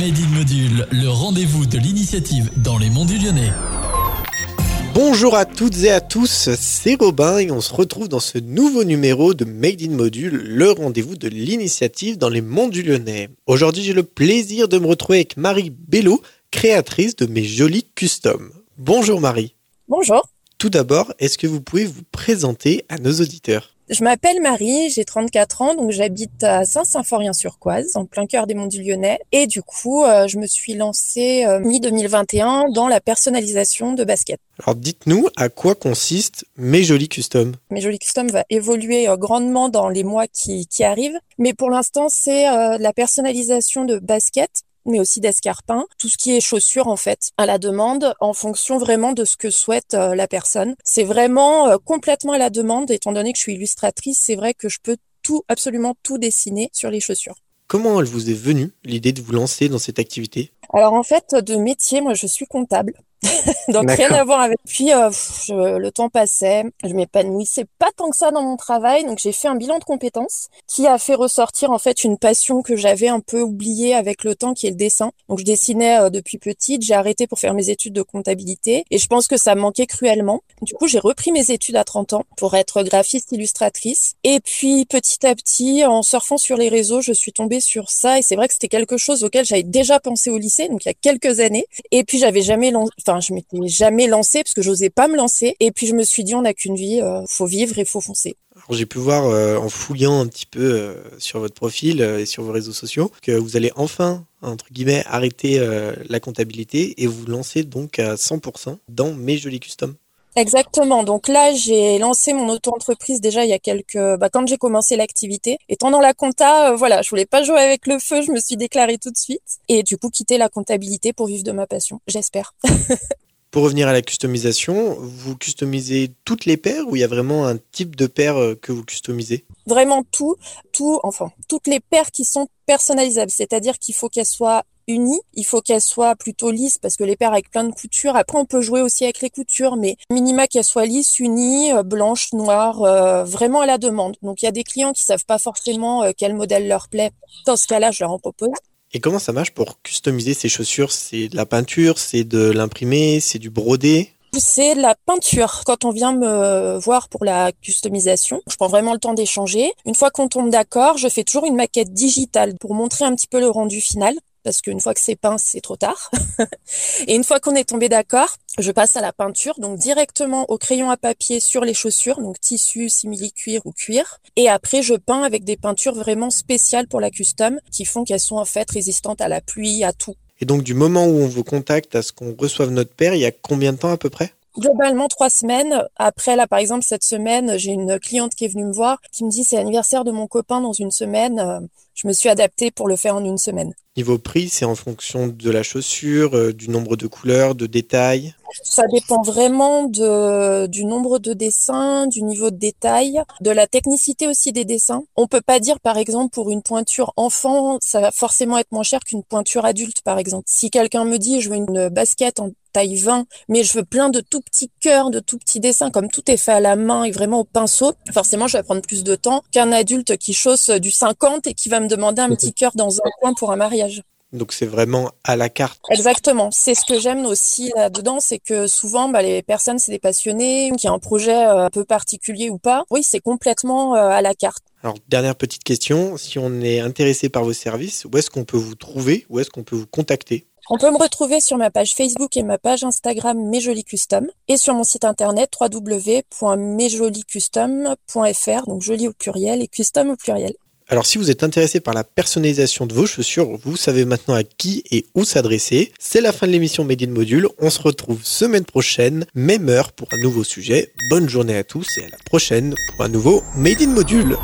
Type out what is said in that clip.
Made in Module, le rendez-vous de l'initiative dans les monts du Lyonnais. Bonjour à toutes et à tous, c'est Robin et on se retrouve dans ce nouveau numéro de Made in Module, le rendez-vous de l'initiative dans les monts du Lyonnais. Aujourd'hui, j'ai le plaisir de me retrouver avec Marie Bello, créatrice de mes jolis customs. Bonjour Marie. Bonjour. Tout d'abord, est-ce que vous pouvez vous présenter à nos auditeurs? Je m'appelle Marie, j'ai 34 ans, donc j'habite à Saint-Symphorien-sur-Coise, en plein cœur des Monts du Lyonnais. Et du coup, euh, je me suis lancée euh, mi-2021 dans la personnalisation de baskets. Alors dites-nous à quoi consiste mes jolis customs. Mes jolis customs va évoluer euh, grandement dans les mois qui, qui arrivent, mais pour l'instant, c'est la personnalisation de baskets mais aussi d'escarpins, tout ce qui est chaussures en fait, à la demande, en fonction vraiment de ce que souhaite euh, la personne. C'est vraiment euh, complètement à la demande, étant donné que je suis illustratrice, c'est vrai que je peux tout, absolument tout dessiner sur les chaussures. Comment elle vous est venue l'idée de vous lancer dans cette activité? Alors en fait, de métier, moi je suis comptable. Donc rien à voir avec. Puis euh, pff, je- le temps passait, je m'épanouissais pas tant que ça dans mon travail, donc j'ai fait un bilan de compétences qui a fait ressortir en fait une passion que j'avais un peu oubliée avec le temps, qui est le dessin. Donc je dessinais euh, depuis petite, j'ai arrêté pour faire mes études de comptabilité et je pense que ça me manquait cruellement. Du coup j'ai repris mes études à 30 ans pour être graphiste illustratrice. Et puis petit à petit, en surfant sur les réseaux, je suis tombée sur ça et c'est vrai que c'était quelque chose auquel j'avais déjà pensé au lycée, donc il y a quelques années. Et puis j'avais jamais lancé, enfin je m'étais jamais lancée parce que j'osais pas me lancer. Et puis je me suis dit on n'a qu'une vie, euh, faut vivre et faut foncer. J'ai pu voir euh, en fouillant un petit peu euh, sur votre profil euh, et sur vos réseaux sociaux que vous allez enfin, entre guillemets, arrêter la comptabilité et vous lancer donc à 100% dans mes jolis customs. Exactement. Donc là, j'ai lancé mon auto-entreprise déjà il y a quelques, bah, quand j'ai commencé l'activité. Étant dans la compta, euh, voilà, je voulais pas jouer avec le feu, je me suis déclarée tout de suite. Et du coup, quitter la comptabilité pour vivre de ma passion. J'espère. Pour revenir à la customisation, vous customisez toutes les paires ou il y a vraiment un type de paire euh, que vous customisez? Vraiment tout, tout, enfin, toutes les paires qui sont personnalisables. C'est-à-dire qu'il faut qu'elles soient unies, il faut qu'elles soient plutôt lisses parce que les paires avec plein de coutures, après on peut jouer aussi avec les coutures, mais minima qu'elles soient lisses, unies, euh, blanches, noires, euh, vraiment à la demande. Donc il y a des clients qui savent pas forcément quel modèle leur plaît. Dans ce cas-là, je leur en propose. Et comment ça marche pour customiser ces chaussures? C'est de la peinture, c'est de l'imprimé, c'est du brodé? C'est la peinture. Quand on vient me voir pour la customisation, je prends vraiment le temps d'échanger. Une fois qu'on tombe d'accord, je fais toujours une maquette digitale pour montrer un petit peu le rendu final. Parce qu'une fois que c'est peint, c'est trop tard. Et une fois qu'on est tombé d'accord, je passe à la peinture, donc directement au crayon à papier sur les chaussures, donc tissu, simili-cuir ou cuir. Et après, je peins avec des peintures vraiment spéciales pour la custom, qui font qu'elles sont en fait résistantes à la pluie, à tout. Et donc du moment où on vous contacte à ce qu'on reçoive notre paire, il y a combien de temps à peu près? Globalement, trois semaines. Après, là, par exemple, cette semaine, j'ai une cliente qui est venue me voir, qui me dit c'est l'anniversaire de mon copain dans une semaine. Euh, Je me suis adaptée pour le faire en une semaine. Niveau prix, c'est en fonction de la chaussure, euh, du nombre de couleurs, de détails? Ça dépend vraiment de, du nombre de dessins, du niveau de détail, de la technicité aussi des dessins. On peut pas dire, par exemple, pour une pointure enfant, ça va forcément être moins cher qu'une pointure adulte, par exemple. Si quelqu'un me dit, je veux une basket en taille 20, mais je veux plein de tout petits cœurs, de tout petits dessins, comme tout est fait à la main et vraiment au pinceau, forcément, je vais prendre plus de temps qu'un adulte qui chausse du 50 et qui va me demander un petit cœur dans un coin pour un mariage. Donc c'est vraiment à la carte. Exactement. C'est ce que j'aime aussi là-dedans, c'est que souvent, bah, les personnes, c'est des passionnés, qui ont un projet euh, un peu particulier ou pas. Oui, c'est complètement euh, à la carte. Alors dernière petite question, si on est intéressé par vos services, où est-ce qu'on peut vous trouver? Où est-ce qu'on peut vous contacter? On peut me retrouver sur ma page Facebook et ma page Instagram Mes Jolis Custom et sur mon site internet www.mesjoliscustom.fr, donc joli au pluriel et custom au pluriel. Alors si vous êtes intéressé par la personnalisation de vos chaussures, vous savez maintenant à qui et où s'adresser. C'est la fin de l'émission Made in Module. On se retrouve semaine prochaine, même heure pour un nouveau sujet. Bonne journée à tous et à la prochaine pour un nouveau Made in Module.